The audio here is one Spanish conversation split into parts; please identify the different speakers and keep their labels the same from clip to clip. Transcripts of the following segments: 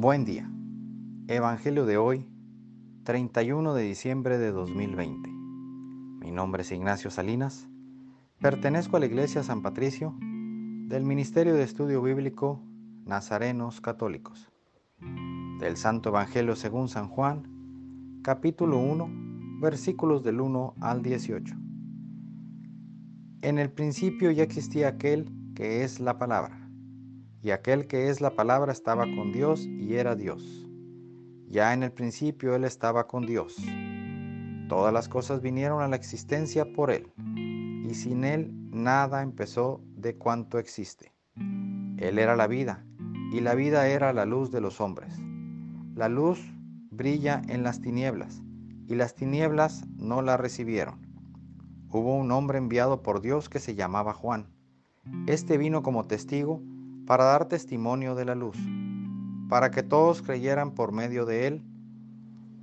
Speaker 1: Buen día. Evangelio de hoy, 31 de diciembre de 2020. Mi nombre es Ignacio Salinas. Pertenezco a la Iglesia San Patricio del Ministerio de Estudio Bíblico Nazarenos Católicos. Del Santo Evangelio según San Juan, capítulo 1, versículos del 1 al 18. En el principio ya existía aquel que es la palabra y aquel que es la palabra estaba con Dios y era Dios. Ya en el principio Él estaba con Dios. Todas las cosas vinieron a la existencia por Él, y sin Él nada empezó de cuanto existe. Él era la vida, y la vida era la luz de los hombres. La luz brilla en las tinieblas, y las tinieblas no la recibieron. Hubo un hombre enviado por Dios que se llamaba Juan. Este vino como testigo para dar testimonio de la luz, para que todos creyeran por medio de él.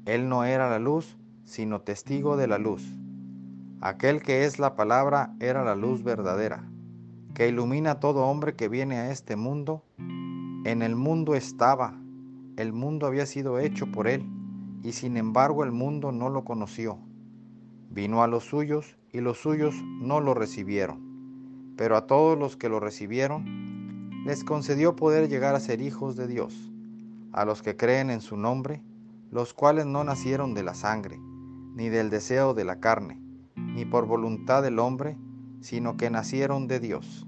Speaker 1: Él no era la luz, sino testigo de la luz. Aquel que es la palabra era la luz verdadera, que ilumina a todo hombre que viene a este mundo. En el mundo estaba, el mundo había sido hecho por él, y sin embargo el mundo no lo conoció. Vino a los suyos, y los suyos no lo recibieron. Pero a todos los que lo recibieron, les concedió poder llegar a ser hijos de Dios, a los que creen en su nombre, los cuales no nacieron de la sangre, ni del deseo de la carne, ni por voluntad del hombre, sino que nacieron de Dios.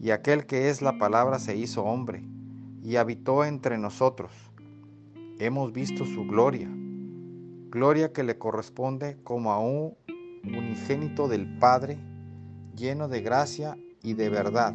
Speaker 1: Y aquel que es la palabra se hizo hombre, y habitó entre nosotros. Hemos visto su gloria, gloria que le corresponde como a un unigénito del Padre, lleno de gracia y de verdad.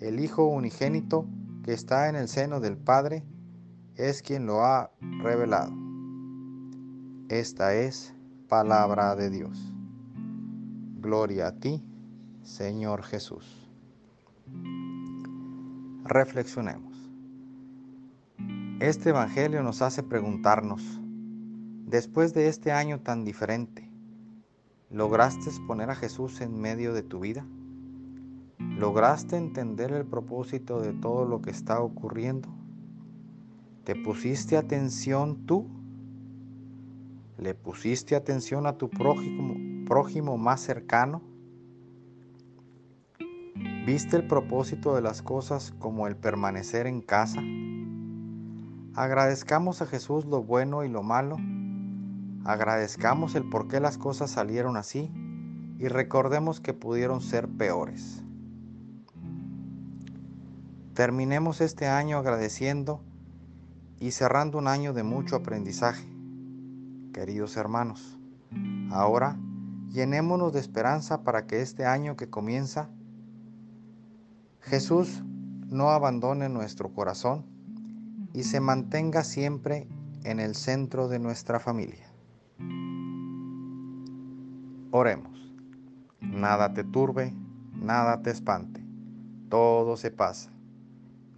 Speaker 1: el Hijo unigénito que está en el seno del Padre es quien lo ha revelado. Esta es palabra de Dios. Gloria a ti, Señor Jesús. Reflexionemos. Este Evangelio nos hace preguntarnos, después de este año tan diferente, ¿lograste poner a Jesús en medio de tu vida? ¿Lograste entender el propósito de todo lo que está ocurriendo? ¿Te pusiste atención tú? ¿Le pusiste atención a tu prójimo, más cercano? ¿Viste el propósito de las cosas como el permanecer en casa? Agradezcamos a Jesús lo bueno y lo malo. Agradezcamos el por qué las cosas salieron así y recordemos que pudieron ser peores. Terminemos este año agradeciendo y cerrando un año de mucho aprendizaje. Queridos hermanos, ahora llenémonos de esperanza para que este año que comienza, Jesús no abandone nuestro corazón y se mantenga siempre en el centro de nuestra familia. Oremos. Nada te turbe, nada te espante, todo se pasa